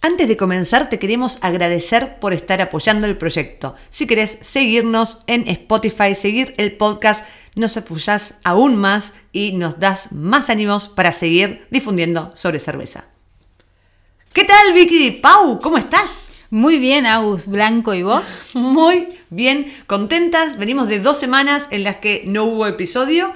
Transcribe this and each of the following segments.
Antes de comenzar, te queremos agradecer por estar apoyando el proyecto. Si querés seguirnos en Spotify, seguir el podcast, nos apoyás aún más y nos das más ánimos para seguir difundiendo sobre cerveza. ¿Qué tal, Vicky? Pau, ¿cómo estás? Muy bien, Agus Blanco, ¿y vos? Muy bien, contentas. Venimos de dos semanas en las que no hubo episodio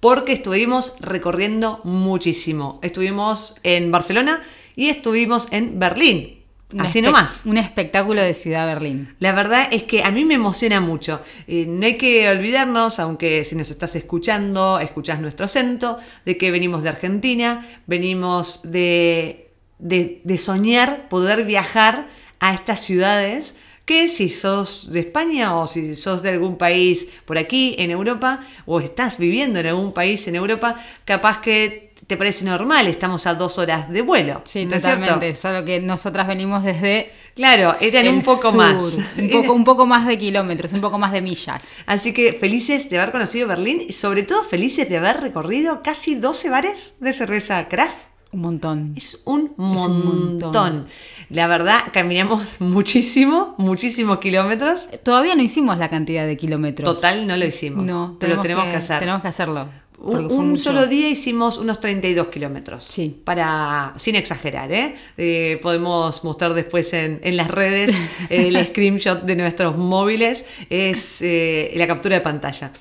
porque estuvimos recorriendo muchísimo. Estuvimos en Barcelona y estuvimos en Berlín. Un Así nomás. Un espectáculo de Ciudad Berlín. La verdad es que a mí me emociona mucho. Eh, no hay que olvidarnos, aunque si nos estás escuchando, escuchás nuestro acento, de que venimos de Argentina, venimos de, de, de soñar poder viajar a estas ciudades que si sos de España o si sos de algún país por aquí en Europa o estás viviendo en algún país en Europa, capaz que te parece normal, estamos a dos horas de vuelo. Sí, ¿no es cierto? totalmente. Solo que nosotras venimos desde. Claro, eran el un poco sur, más. Un poco, un poco más de kilómetros, un poco más de millas. Así que felices de haber conocido Berlín y sobre todo felices de haber recorrido casi 12 bares de cerveza craft. Un montón. Es un un montón. La verdad, caminamos muchísimo, muchísimos kilómetros. Todavía no hicimos la cantidad de kilómetros. Total, no lo hicimos. No, pero lo tenemos que, hacer. Tenemos que hacerlo. Un, solo día hicimos unos 32 kilómetros. Sí. Para, sin exagerar, ¿eh? Eh, podemos mostrar después en, en las redes eh, el screenshot de nuestros móviles. Es eh, la captura de pantalla.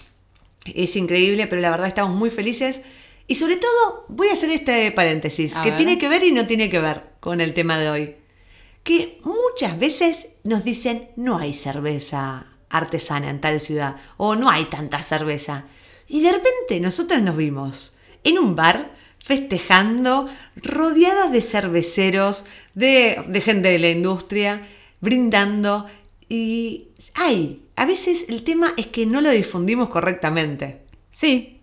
Es increíble, pero la verdad estamos muy felices. Y sobre todo, voy a hacer este paréntesis, A que ver. tiene que ver y no tiene que ver con el tema de hoy. Que muchas veces nos dicen, no hay cerveza artesana en tal ciudad, o no hay tanta cerveza. Y de repente nosotros nos vimos en un bar festejando, rodeados de cerveceros, de, de gente de la industria, brindando. Y ay, a veces el tema es que no lo difundimos correctamente. Sí.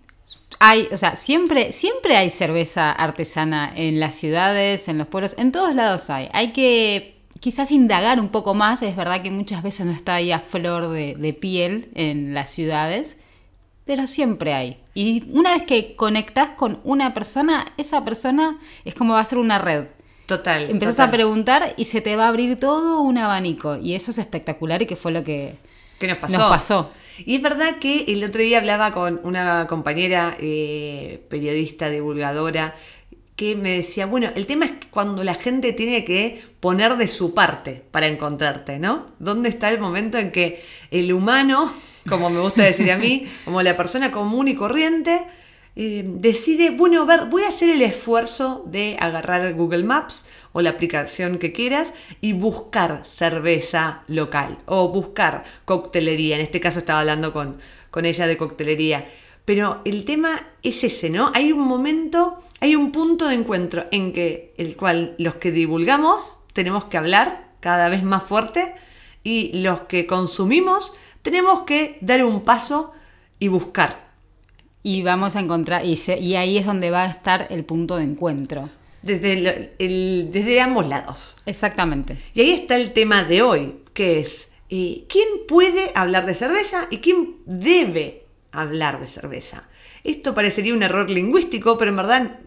Hay, o sea, siempre, siempre hay cerveza artesana en las ciudades, en los pueblos, en todos lados hay. Hay que quizás indagar un poco más. Es verdad que muchas veces no está ahí a flor de, de piel en las ciudades, pero siempre hay. Y una vez que conectas con una persona, esa persona es como va a ser una red. Total. Empezás total. a preguntar y se te va a abrir todo un abanico. Y eso es espectacular y que fue lo que ¿Qué nos pasó? nos pasó. Y es verdad que el otro día hablaba con una compañera eh, periodista, divulgadora, que me decía, bueno, el tema es que cuando la gente tiene que poner de su parte para encontrarte, ¿no? ¿Dónde está el momento en que el humano, como me gusta decir a mí, como la persona común y corriente, eh, decide, bueno, a ver, voy a hacer el esfuerzo de agarrar Google Maps o la aplicación que quieras y buscar cerveza local o buscar coctelería. En este caso estaba hablando con, con ella de coctelería. Pero el tema es ese, ¿no? Hay un momento, hay un punto de encuentro en que el cual los que divulgamos tenemos que hablar cada vez más fuerte y los que consumimos tenemos que dar un paso y buscar. Y vamos a encontrar, y, se- y ahí es donde va a estar el punto de encuentro. Desde, el- el- desde ambos lados. Exactamente. Y ahí está el tema de hoy, que es eh, quién puede hablar de cerveza y quién debe hablar de cerveza. Esto parecería un error lingüístico, pero en verdad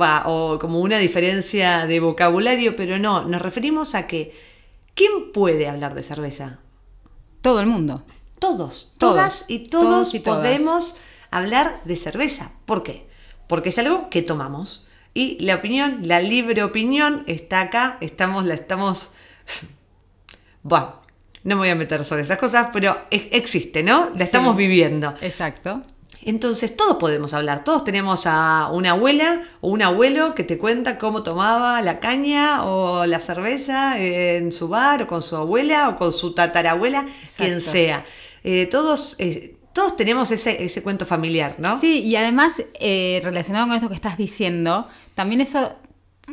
va, o como una diferencia de vocabulario, pero no, nos referimos a que ¿quién puede hablar de cerveza? Todo el mundo. Todos, Todos, todas y todos, todos y todas. podemos hablar de cerveza. ¿Por qué? Porque es algo que tomamos. Y la opinión, la libre opinión, está acá, estamos, la estamos. Bueno, no me voy a meter sobre esas cosas, pero ex- existe, ¿no? La Sí. estamos viviendo. Exacto. Entonces, todos podemos hablar. Todos tenemos a una abuela o un abuelo que te cuenta cómo tomaba la caña o la cerveza en su bar o con su abuela o con su tatarabuela, quien sea. Eh, todos, eh, todos tenemos ese, ese cuento familiar, ¿no? Sí, y además, eh, relacionado con esto que estás diciendo, también eso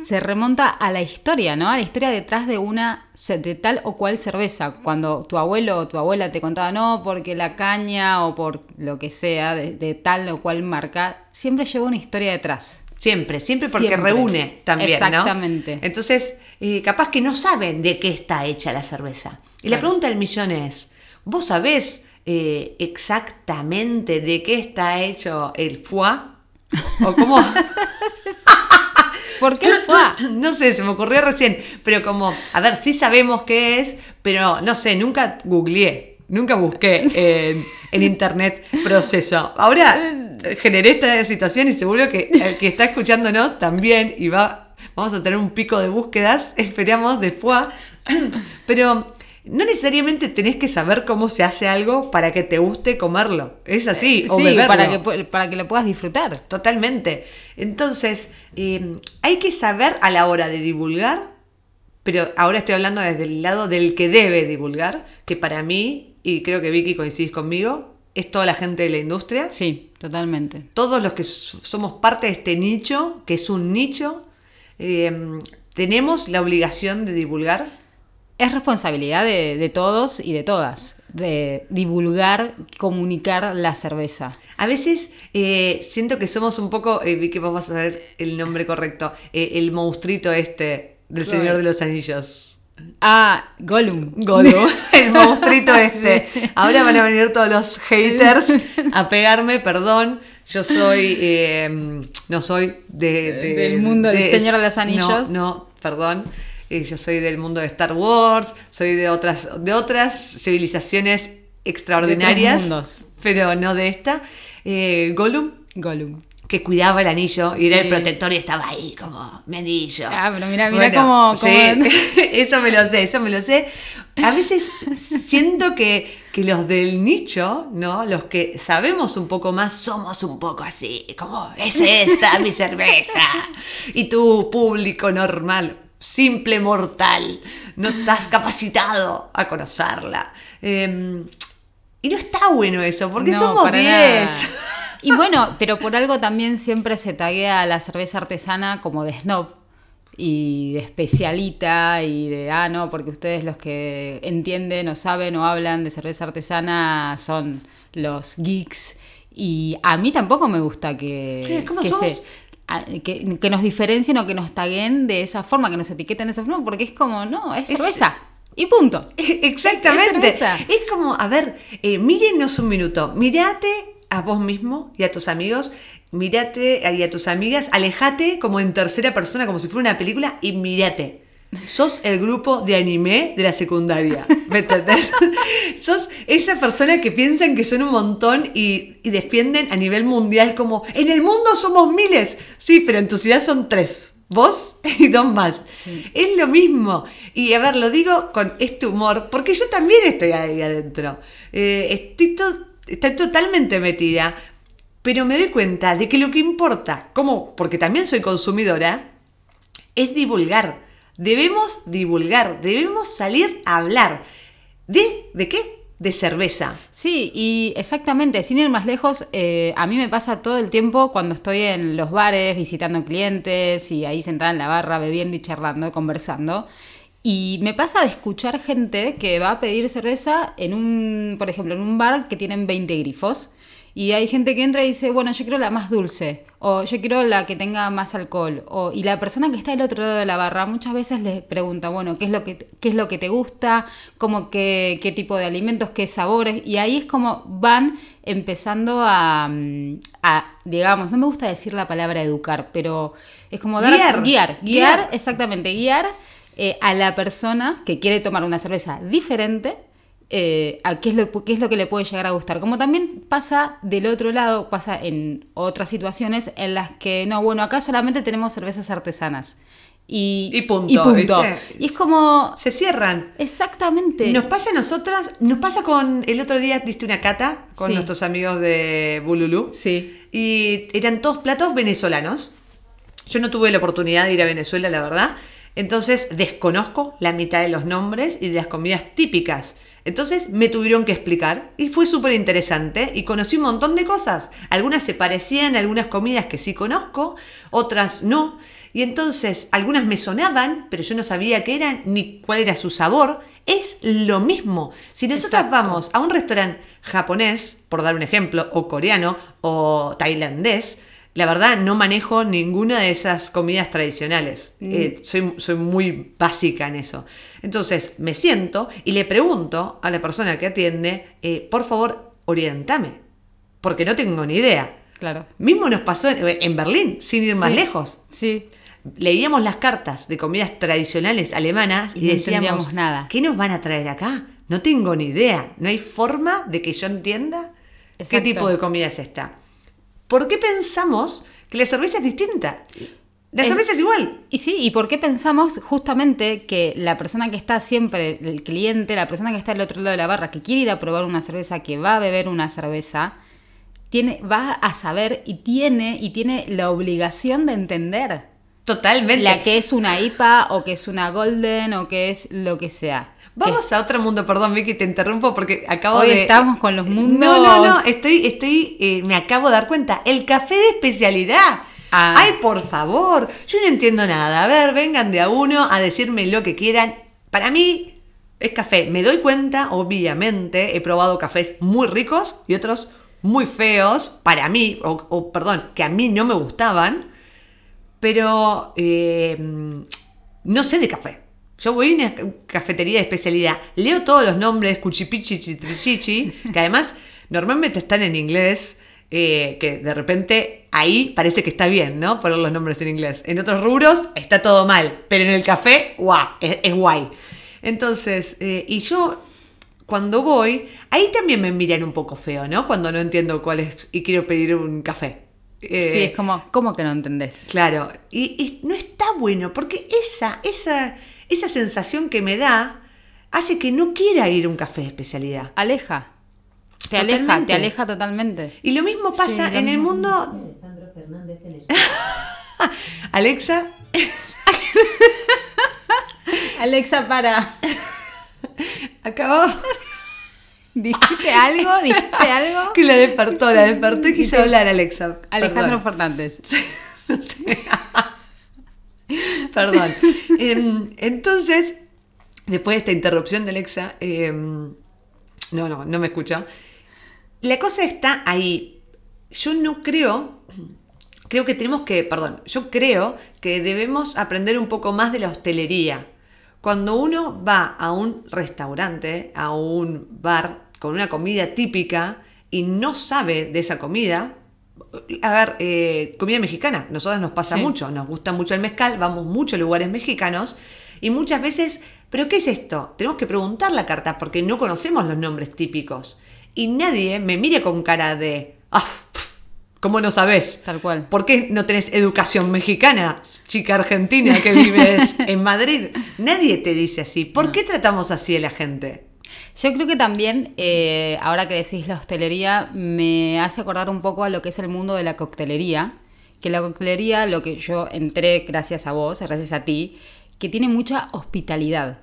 se remonta a la historia, ¿no? A la historia detrás de una de tal o cual cerveza. Cuando tu abuelo o tu abuela te contaba, no, porque la caña o por lo que sea de, de tal o cual marca, siempre lleva una historia detrás. Siempre, siempre porque Siempre. reúne también, Exactamente. ¿no? Entonces, eh, capaz que no saben de qué está hecha la cerveza. Y la pregunta del millón es, ¿vos sabés eh, exactamente de qué está hecho el foie? ¿O cómo? ¿Por qué fue? No sé, se me ocurrió recién. Pero como, a ver, sí sabemos qué es, pero no sé, nunca googleé. Nunca busqué en, en internet proceso. Ahora generé esta situación y seguro que el que está escuchándonos también y va, vamos a tener un pico de búsquedas, esperamos después. Pero no necesariamente tenés que saber cómo se hace algo para que te guste comerlo. Es así. o Sí, beberlo. para que, para que lo puedas disfrutar. Totalmente. Entonces, eh, hay que saber a la hora de divulgar, pero ahora estoy hablando desde el lado del que debe divulgar, que para mí, y creo que Vicky coincidís conmigo, es toda la gente de la industria, Sí, totalmente. todos los que somos parte de este nicho, que es un nicho, eh, tenemos la obligación de divulgar. Es responsabilidad de, de todos y de todas de divulgar, comunicar la cerveza. A veces eh, siento que somos un poco, eh, Vicky, vos vas a ver el nombre correcto, eh, el monstruito este del. Señor de los Anillos. Ah, Gollum. Gollum, el monstruito este. Ahora van a venir todos los haters a pegarme, perdón. Yo soy, eh, no soy de, de- Del mundo del Señor de los Anillos. No, no, perdón. Eh, yo soy del mundo de Star Wars, soy de otras, de otras civilizaciones extraordinarias, De pero no de esta. Eh, Gollum, Gollum. que cuidaba el anillo y era el protector y estaba ahí como mi anillo. Ah, pero mira, mira cómo- sí, cómo- eso me lo sé, eso me lo sé. A veces siento que, que los del nicho, ¿no? Los que sabemos un poco más, somos un poco así, como, es esta mi cerveza. Y tú, público normal, simple mortal, no estás capacitado a conocerla. Eh, y no está bueno eso, porque No, somos para 10. nada. Y bueno, pero por algo también siempre se taguea a la cerveza artesana como de snob y de especialita y de, ah, no, porque ustedes los que entienden o saben o hablan de cerveza artesana son los geeks. Y a mí tampoco me gusta que, ¿Qué? ¿Cómo que, somos? Que, que nos diferencien o que nos taguen de esa forma, que nos etiqueten de esa forma, porque es como, no, es Es- cerveza. Y punto. Exactamente. Es como, a ver, eh, mírenos un minuto, mirate a vos mismo y a tus amigos, mirate y a tus amigas, alejate como en tercera persona, como si fuera una película, y mirate. Sos el grupo de anime de la secundaria. ¿Me entendés? Sos esa persona que piensan que son un montón y, y defienden a nivel mundial como, en el mundo somos miles. Sí, pero en tu ciudad son tres. Vos y dos más. Es lo mismo. Y a ver, lo digo con este humor, porque yo también estoy ahí adentro. Eh, estoy, to- estoy totalmente metida, pero me doy cuenta de que lo que importa, como, porque también soy consumidora, es divulgar. Debemos divulgar, debemos salir a hablar. ¿De, de qué? De cerveza. Sí, y exactamente, sin ir más lejos, eh, a mí me pasa todo el tiempo cuando estoy en los bares visitando clientes y ahí sentada en la barra bebiendo y charlando, conversando. Y me pasa de escuchar gente que va a pedir cerveza en un, por ejemplo, en un bar que tienen 20 grifos. Y hay gente que entra y dice, bueno, yo quiero la más dulce, o yo quiero la que tenga más alcohol. O, y la persona que está del otro lado de la barra muchas veces le pregunta, bueno, ¿qué es lo que, qué es lo que te gusta? Como que, ¿Qué tipo de alimentos? ¿Qué sabores? Y ahí es como van empezando a, mm, a, digamos, no me gusta decir la palabra educar, pero es como dar Guiar. guiar, guiar, Guiar. exactamente, guiar eh, a la persona que quiere tomar una cerveza diferente eh, a qué es, lo, qué es lo que le puede llegar a gustar. Como también pasa del otro lado, pasa en otras situaciones en las que, no, bueno, acá solamente tenemos cervezas artesanas. Y, Y punto, Y, punto. Y es como... Se cierran. Exactamente. Nos pasa a nosotras, nos pasa con el otro día diste una cata con Sí. nuestros amigos de Bululú. Sí. Y eran todos platos venezolanos. Yo no tuve la oportunidad de ir a Venezuela, la verdad. Entonces desconozco la mitad de los nombres y de las comidas típicas. Entonces me tuvieron que explicar y fue súper interesante y conocí un montón de cosas. Algunas se parecían a algunas comidas que sí conozco, otras no. Y entonces algunas me sonaban, pero yo no sabía qué eran ni cuál era su sabor. Es lo mismo. Si nosotros Exacto. vamos a un restaurante japonés, por dar un ejemplo, o coreano, o tailandés, la verdad no manejo ninguna de esas comidas tradicionales. Eh, soy, soy muy básica en eso. Entonces me siento y le pregunto a la persona que atiende, eh, por favor, orientame, porque no tengo ni idea. Claro. Mismo nos pasó en, en Berlín, sin ir más Sí. lejos. Sí. leíamos las cartas de comidas tradicionales alemanas y, Y no decíamos, nada. ¿qué nos van a traer acá? No tengo ni idea. No hay forma de que yo entienda qué tipo de comida es esta. ¿Por qué pensamos que la cerveza es distinta? La cerveza es igual. Y sí, ¿y por qué pensamos justamente que la persona que está siempre, el cliente, la persona que está al otro lado de la barra, que quiere ir a probar una cerveza, que va a beber una cerveza, tiene, va a saber y tiene, y tiene la obligación de entender Totalmente. la que es una IPA o que es una Golden o que es lo que sea. Vamos a otro mundo, perdón Vicky, te interrumpo porque acabo Hoy de... estamos con los mundos- No, no, no, estoy, estoy, eh, me acabo de dar cuenta, el café de especialidad. Ah. Ay, por favor, yo no entiendo nada. A ver, vengan de a uno a decirme lo que quieran. Para mí es café. Me doy cuenta, obviamente, he probado cafés muy ricos y otros muy feos, para mí, o, o, perdón, que a mí no me gustaban, pero eh, no sé de café. Yo voy a una cafetería de especialidad, leo todos los nombres, cuchipichi, chitrichichi, que además normalmente están en inglés, eh, que de repente ahí parece que está bien, ¿no? Poner los nombres en inglés. En otros rubros está todo mal, pero en el café, guau, es, es guay. Entonces, eh, y yo cuando voy, ahí también me miran un poco feo, ¿no? Cuando no entiendo cuál es y quiero pedir un café. Eh, Sí, es como, ¿cómo que no entendés? Claro, y, y no está bueno, porque esa, esa, esa sensación que me da hace que no quiera ir a un café de especialidad. Aleja. Te aleja, Totalmente. te aleja totalmente. Y lo mismo pasa Sí, en el mundo. Alejandro Fernández en España. Alexa, Alexa, para. acabó ¿Dijiste algo? ¿Dijiste algo? que la despertó, la despertó y quiso hablar, Alexa. Alejandro Perdón. Fernández. Perdón. Em, entonces, después de esta interrupción de Alexa, em, no, no, no me escucha. La cosa está ahí. Yo no creo, creo que tenemos que, perdón, yo creo que debemos aprender un poco más de la hostelería. Cuando uno va a un restaurante, a un bar con una comida típica y no sabe de esa comida, a ver, eh, comida mexicana, nosotros nos pasa Sí. mucho, nos gusta mucho el mezcal, vamos mucho a lugares mexicanos y muchas veces, ¿pero qué es esto? Tenemos que preguntar la carta porque no conocemos los nombres típicos y nadie me mire con cara de, ah, ¿cómo no sabes? Tal cual. ¿Por qué no tenés educación mexicana, chica argentina que vives en Madrid? Nadie te dice así. ¿Por qué tratamos así a la gente? Yo creo que también, eh, ahora que decís la hostelería, me hace acordar un poco a lo que es el mundo de la coctelería. Que la coctelería, lo que yo entré gracias a vos, gracias a ti, que tiene mucha hospitalidad.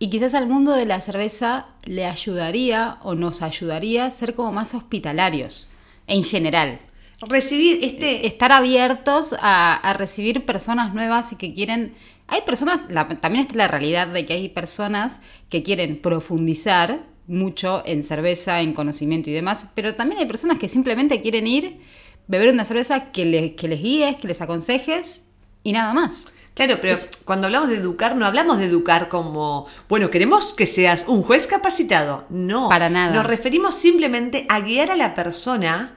Y quizás al mundo de la cerveza le ayudaría o nos ayudaría a ser como más hospitalarios, en general. Recibir este... Estar abiertos a, a recibir personas nuevas y que quieren... Hay personas, la- también está la realidad de que hay personas que quieren profundizar mucho en cerveza, en conocimiento y demás, pero también hay personas que simplemente quieren ir, beber una cerveza que, le- que les guíes, que les aconsejes y nada más. Claro, pero cuando hablamos de educar, no hablamos de educar como, bueno, queremos que seas un juez capacitado. No. Para nada. Nos referimos simplemente a guiar a la persona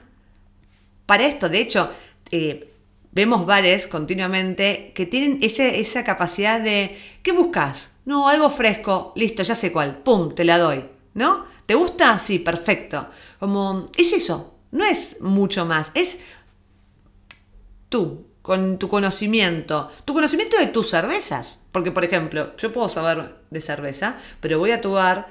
para esto. De hecho, eh, vemos bares continuamente que tienen ese- esa capacidad de, ¿qué buscas? No, algo fresco, listo, ya sé cuál, pum, te la doy, ¿no? ¿Te gusta? Sí, perfecto. Como, es eso, no es mucho más, es tú, con tu conocimiento, tu conocimiento de tus cervezas. Porque, por ejemplo, yo puedo saber de cerveza, pero voy a tu bar,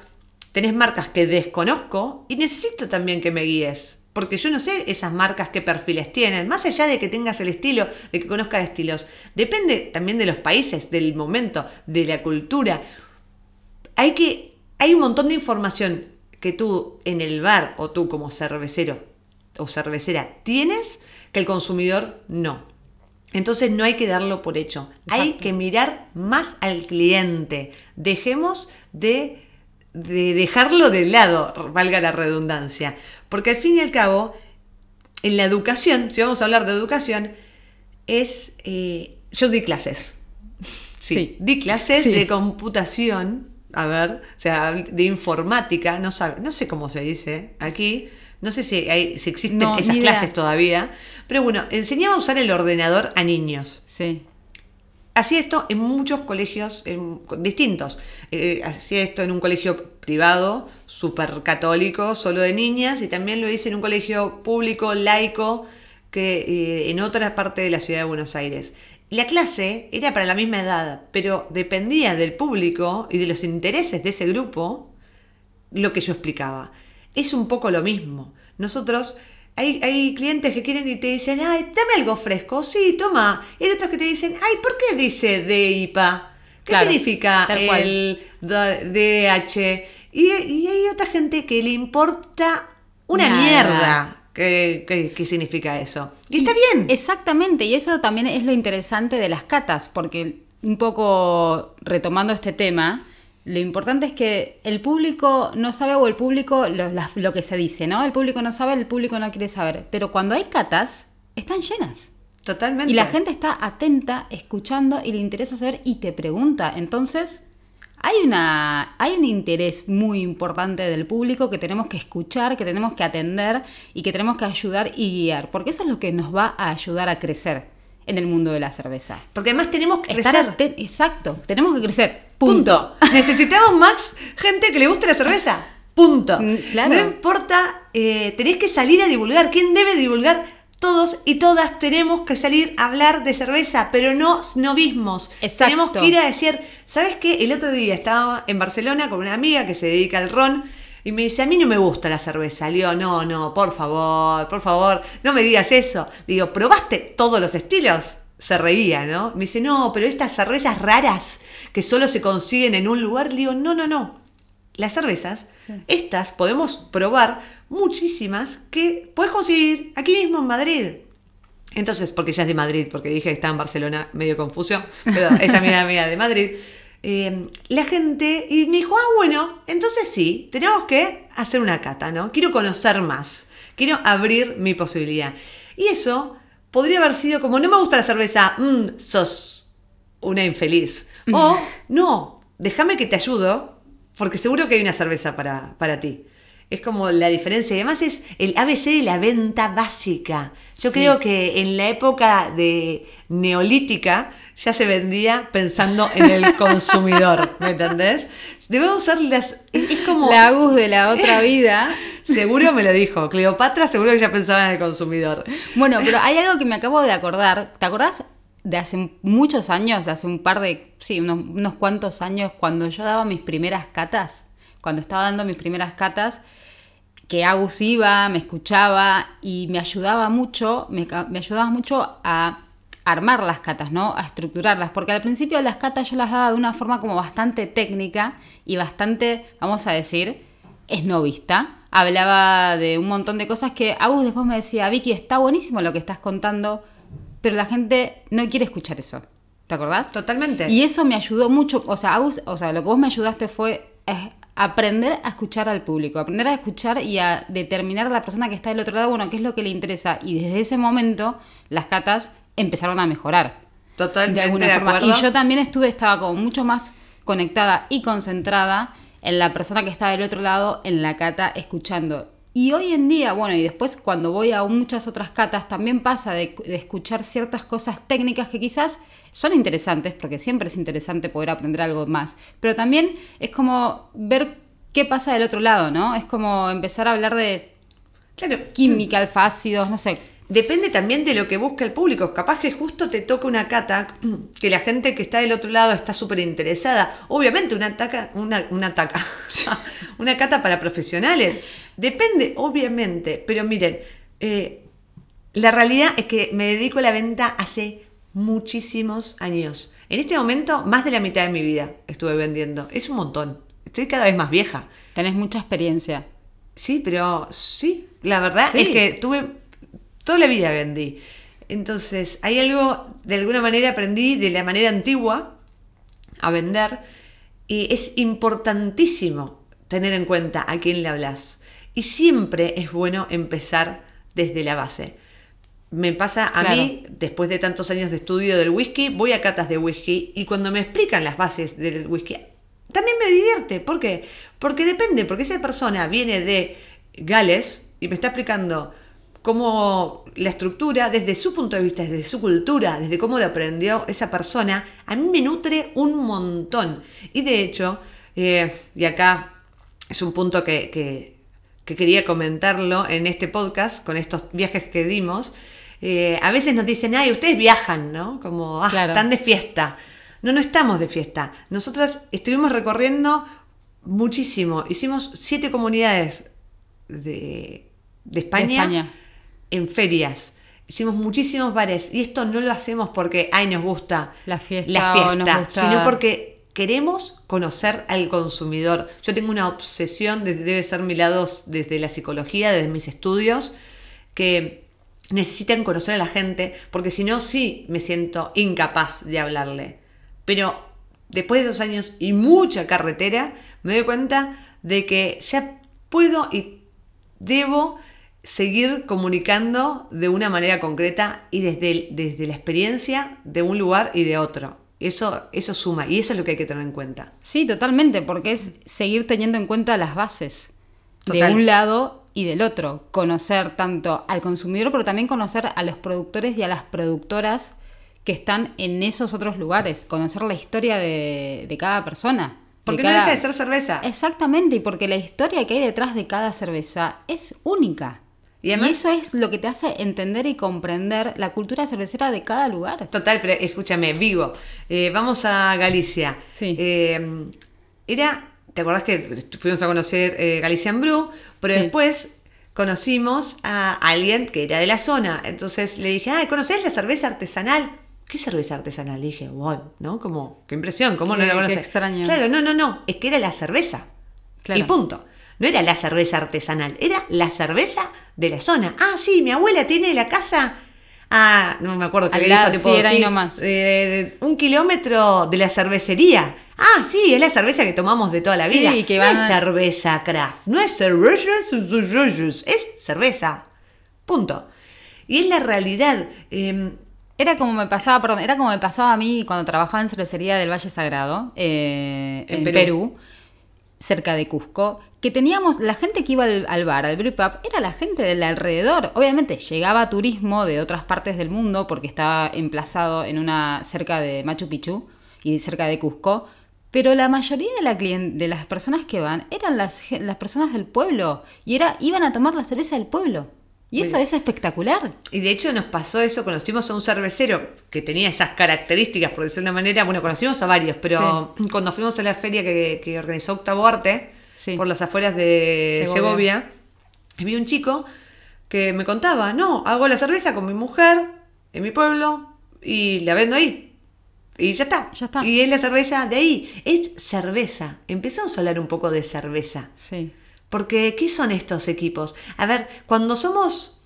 tenés marcas que desconozco y necesito también que me guíes. Porque yo no sé esas marcas qué perfiles tienen, más allá de que tengas el estilo, de que conozcas estilos. Depende también de los países, del momento, de la cultura. Hay que. Hay un montón de información que tú en el bar o tú como cervecero o cervecera tienes que el consumidor no. Entonces no hay que darlo por hecho. Hay que mirar más al cliente. Dejemos de, de dejarlo de lado, valga la redundancia. Porque al fin y al cabo, en la educación, si vamos a hablar de educación, es... eh, yo di clases. Sí, Sí. di clases Sí. de computación, a ver, o sea, de informática, no, sab- no sé cómo se dice aquí, no sé si, hay, si existen No, esas clases todavía, pero bueno, enseñaba a usar el ordenador a niños. Sí. Hacía esto en muchos colegios distintos. Eh, hacía esto en un colegio privado, súper católico, solo de niñas, y también lo hice en un colegio público, laico, que eh, en otra parte de la ciudad de Buenos Aires. La clase era para la misma edad, pero dependía del público y de los intereses de ese grupo lo que yo explicaba. Es un poco lo mismo. Nosotros, hay, hay clientes que quieren y te dicen, ay, dame algo fresco, sí, toma. Y hay otros que te dicen, ay, ¿por qué dice DIPA? ¿Qué Claro, significa el DH? Y, y hay otra gente que le importa una Nada. mierda qué, qué- qué significa eso. Y, está bien. Exactamente, y eso también es lo interesante de las catas, porque un poco retomando este tema, lo importante es que el público no sabe o el público, lo, que se dice, ¿no? El público no sabe, el público no quiere saber, pero cuando hay catas, están llenas. Totalmente. Y la gente está atenta, escuchando y le interesa saber y te pregunta. Entonces, hay, una, hay un interés muy importante del público que tenemos que escuchar, que tenemos que atender y que tenemos que ayudar y guiar. Porque eso es lo que nos va a ayudar a crecer en el mundo de la cerveza. Porque además tenemos que Estar crecer. Exacto, tenemos que crecer. Punto. Necesitamos más gente que le guste la cerveza. Punto. Mm, claro. No importa, eh, tenés que salir a divulgar. ¿Quién debe divulgar? Todos y todas tenemos que salir a hablar de cerveza, pero no snobismos. Exacto. Tenemos que ir a decir, ¿sabes qué? El otro día estaba en Barcelona con una amiga que se dedica al ron y me dice, a mí no me gusta la cerveza. Le digo, no, no, por favor, por favor, no me digas eso. Le digo, ¿probaste todos los estilos? Se reía, ¿no? Me dice, no, pero estas cervezas raras que solo se consiguen en un lugar, le digo, no, no, no. Las cervezas, estas podemos probar muchísimas que puedes conseguir aquí mismo en Madrid. Entonces, porque ella es de Madrid, porque dije que está en Barcelona, medio confusión, pero esa amiga amiga de Madrid. Eh, la gente, y me dijo, ah, bueno, entonces sí, tenemos que hacer una cata, ¿no? Quiero conocer más, quiero abrir mi posibilidad. Y eso podría haber sido como, no me gusta la cerveza, mm, sos una infeliz. O, no, déjame que te ayudo, porque seguro que hay una cerveza para, para ti. Es como la diferencia. Y además es el ABC de la venta básica. Yo Sí. creo que en la época de neolítica ya se vendía pensando en el consumidor, ¿me entendés? Debemos ser las... Es es como... La Agus de la otra vida. Seguro me lo dijo. Cleopatra seguro que ya pensaba en el consumidor. Bueno, pero hay algo que me acabo de acordar. ¿Te acordás de hace muchos años, de hace un par de, sí, unos, unos cuantos años, cuando yo daba mis primeras catas? Cuando estaba dando mis primeras catas, que Agus iba, me escuchaba y me ayudaba mucho, me, me ayudaba mucho a armar las catas, ¿no? A estructurarlas, porque al principio las catas yo las daba de una forma como bastante técnica y bastante, vamos a decir, esnovista. Hablaba de un montón de cosas que Agus después me decía, Vicky, está buenísimo lo que estás contando, pero la gente no quiere escuchar eso. ¿Te acordás? Totalmente. Y eso me ayudó mucho. O sea, Agus, o sea, lo que vos me ayudaste fue aprender a escuchar al público, aprender a escuchar y a determinar a la persona que está del otro lado, bueno, qué es lo que le interesa. Y desde ese momento, las catas empezaron a mejorar. Totalmente de alguna de forma. acuerdo. Y yo también estuve, estaba como mucho más conectada y concentrada en la persona que está del otro lado, en la cata, escuchando. Y hoy en día, bueno, y después cuando voy a muchas otras catas, también pasa de, de escuchar ciertas cosas técnicas que quizás son interesantes, porque siempre es interesante poder aprender algo más, pero también es como ver qué pasa del otro lado, ¿no? Es como empezar a hablar de Claro. química, alfácidos, no sé. Depende también de lo que busca el público. Capaz que justo te toca una cata que la gente que está del otro lado está súper interesada. Obviamente, una taca, una, una taca, una cata para profesionales. Depende, obviamente. Pero miren, eh, la realidad es que me dedico a la venta hace muchísimos años. En este momento, más de la mitad de mi vida estuve vendiendo. Es un montón. Estoy cada vez más vieja. Tenés mucha experiencia. Sí, pero sí, la verdad Sí. es que tuve toda la vida vendí. Entonces, hay algo, de alguna manera aprendí de la manera antigua a vender y es importantísimo tener en cuenta a quién le hablas. Y siempre es bueno empezar desde la base. Me pasa a Claro. mí, después de tantos años de estudio del whisky, voy a catas de whisky y cuando me explican las bases del whisky, también me divierte. ¿Por qué? Porque depende, porque esa persona viene de Gales y me está explicando cómo la estructura, desde su punto de vista, desde su cultura, desde cómo lo aprendió esa persona, a mí me nutre un montón. Y de hecho, eh, y acá es un punto que, que- que quería comentarlo en este podcast, con estos viajes que dimos, eh, a veces nos dicen, ay, ustedes viajan, ¿no? Como, ah, Claro. están de fiesta. No, no estamos de fiesta. Nosotras estuvimos recorriendo muchísimo. Hicimos siete comunidades de, de España, De España. En ferias. Hicimos muchísimos bares y esto no lo hacemos porque, ay, nos gusta La fiesta la fiesta, nos gusta- sino porque queremos conocer al consumidor. Yo tengo una obsesión, desde- debe ser mi lado desde la psicología, desde mis estudios, que necesitan conocer a la gente, porque si no, sí me siento incapaz de hablarle. Pero después de dos años y mucha carretera, me doy cuenta de que ya puedo y debo seguir comunicando de una manera concreta y desde, el- desde la experiencia de un lugar y de otro. Eso, eso suma y eso es lo que hay que tener en cuenta. Sí, totalmente, porque es seguir teniendo en cuenta las bases de un lado y del otro. Conocer tanto al consumidor, pero también conocer a los productores y a las productoras que están en esos otros lugares. Conocer la historia de, de cada persona. de Porque cada- no deja de ser cerveza. Exactamente, y porque la historia que hay detrás de cada cerveza es única. Y además- eso es lo que te hace entender y comprender la cultura cervecera de cada lugar. Total, pero escúchame, Vigo, eh, vamos a Galicia. Sí. Eh, era, ¿te acordás que fuimos a conocer eh, Galician Brew? Pero Sí. después conocimos a alguien que era de la zona. Entonces le dije, ah, ¿conocés la cerveza artesanal? ¿Qué cerveza artesanal? Le dije, wow, ¿no? Como, qué impresión, ¿cómo no Qué- la qué conoces? extraño. Claro, no, no, no, es que era la cerveza. Claro. Y punto. No era la cerveza artesanal, era la cerveza de la zona. Ah, sí, mi abuela tiene la casa. Ah, no me acuerdo qué le dijo, tipo, sí, era ahí sí, nomás. eh, un kilómetro de la cervecería. Ah, sí, es la cerveza que tomamos de toda la Sí, vida. que no van es a- cerveza craft, no es cerveza, es es cerveza. Punto. Y es la realidad. eh, Era como me pasaba, perdón, era como me pasaba a mí cuando trabajaba en cervecería del Valle Sagrado, eh, En en, Perú. Perú. Cerca de Cusco, que teníamos, la gente que iba al, bar, al brew pub, era la gente del alrededor. Obviamente llegaba turismo de otras partes del mundo porque estaba emplazado en una cerca de Machu Picchu y cerca de Cusco, pero la mayoría de, las personas que van eran las, las personas del pueblo y era, iban a tomar la cerveza del pueblo. Y eso es espectacular. Y de hecho nos pasó eso, conocimos a un cervecero que tenía esas características, por decirlo de una manera, bueno, conocimos a varios, pero cuando fuimos a la feria que, que organizó Octavo Arte, Sí. por las afueras de Segovia. Segovia, vi un chico que me contaba, no, hago la cerveza con mi mujer en mi pueblo y la vendo ahí. Y ya está. Ya está. Y es la cerveza de ahí. Es cerveza. Empezamos a hablar un poco de cerveza. Sí. Porque, ¿qué son estos equipos? A ver, cuando somos.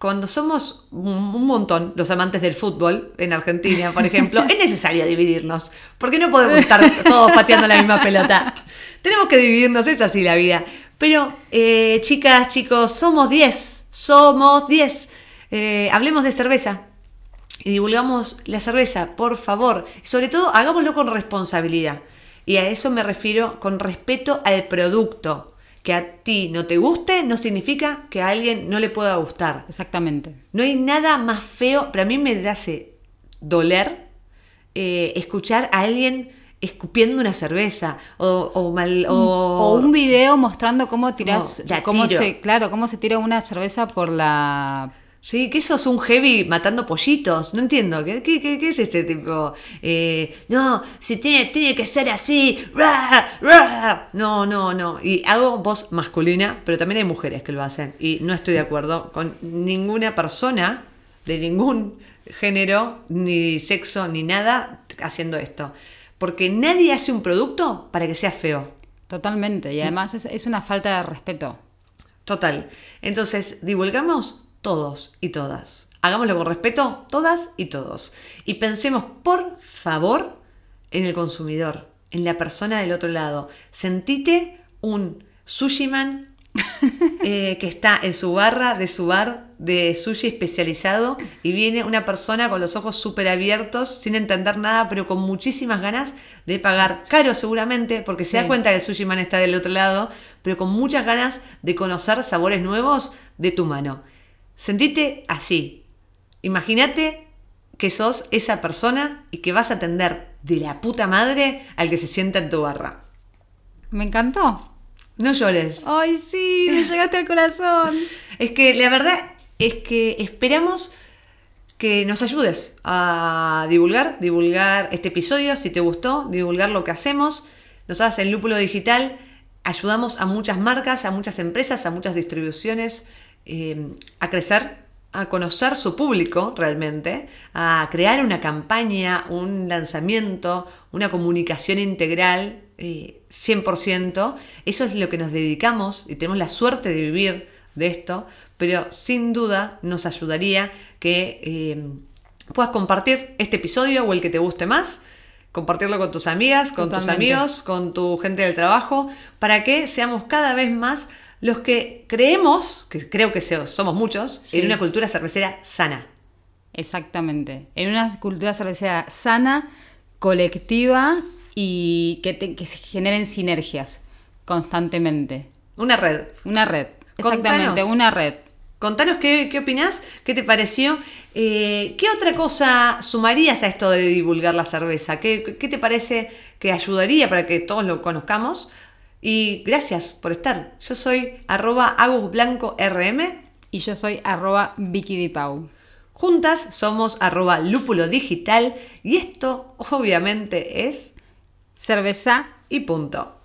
Cuando somos un montón los amantes del fútbol en Argentina, por ejemplo, es necesario dividirnos. Porque no podemos estar todos pateando la misma pelota. Tenemos que dividirnos, es así la vida. Pero, eh, chicas, chicos, somos 10. Somos 10. Eh, hablemos de cerveza y divulgamos la cerveza, por favor. Sobre todo, hagámoslo con responsabilidad. Y a eso me refiero con respeto al producto. Que a ti no te guste no significa que a alguien no le pueda gustar. Exactamente. No hay nada más feo, pero a mí me hace doler eh, escuchar a alguien escupiendo una cerveza o, o mal o, O un video mostrando cómo tiras, Como, la cómo tiro. se, claro, cómo se tira una cerveza por la Sí, que sos un heavy matando pollitos. No entiendo. ¿Qué, qué, qué- qué es este tipo? Eh, no, si tiene, tiene que ser así. No, no, no. Y hago voz masculina, pero también hay mujeres que lo hacen. Y no estoy de acuerdo con ninguna persona de ningún género, ni sexo, ni nada haciendo esto. Porque nadie hace un producto para que sea feo. totalmente y además es, es una falta de respeto. Total. Entonces, divulgamos todos y todas. Hagámoslo con respeto, todas y todos. Y pensemos, por favor, en el consumidor, en la persona del otro lado. Sentite un sushiman eh, que está en su barra de su bar de sushi especializado y viene una persona con los ojos súper abiertos, sin entender nada, pero con muchísimas ganas de pagar caro seguramente, porque se da cuenta que el sushi man está del otro lado, pero con muchas ganas de conocer sabores nuevos de tu mano. Sentite así. Imagínate que sos esa persona y que vas a atender de la puta madre al que se sienta en tu barra. Me encantó. No llores. Ay, sí, me llegaste al corazón. Es que la verdad es que esperamos que nos ayudes a divulgar, divulgar este episodio, si te gustó, divulgar lo que hacemos. Nosotras en Lúpulo Digital ayudamos a muchas marcas, a muchas empresas, a muchas distribuciones eh, a crecer, a conocer su público realmente, a crear una campaña, un lanzamiento, una comunicación integral eh, 100%. Eso es lo que nos dedicamos y tenemos la suerte de vivir de esto, pero sin duda nos ayudaría que eh, puedas compartir este episodio o el que te guste más, compartirlo con tus amigas, con tus amigos, con tu gente del trabajo, para que seamos cada vez más los que creemos, que creo que somos muchos, Sí. en una cultura cervecera sana. Exactamente. En una cultura cervecera sana, colectiva y que, te- que se generen sinergias constantemente. Una red. Una red. Exactamente, Contanos. una red. Contanos qué, qué opinás, qué te pareció, Eh, qué otra cosa sumarías a esto de divulgar la cerveza, qué, qué te parece que ayudaría para que todos lo conozcamos. Y gracias por estar. Yo soy arroba agusblancorm. Y yo soy arroba Vicky Di Pau. Juntas somos arroba lúpulo digital y esto obviamente es Cerveza y punto.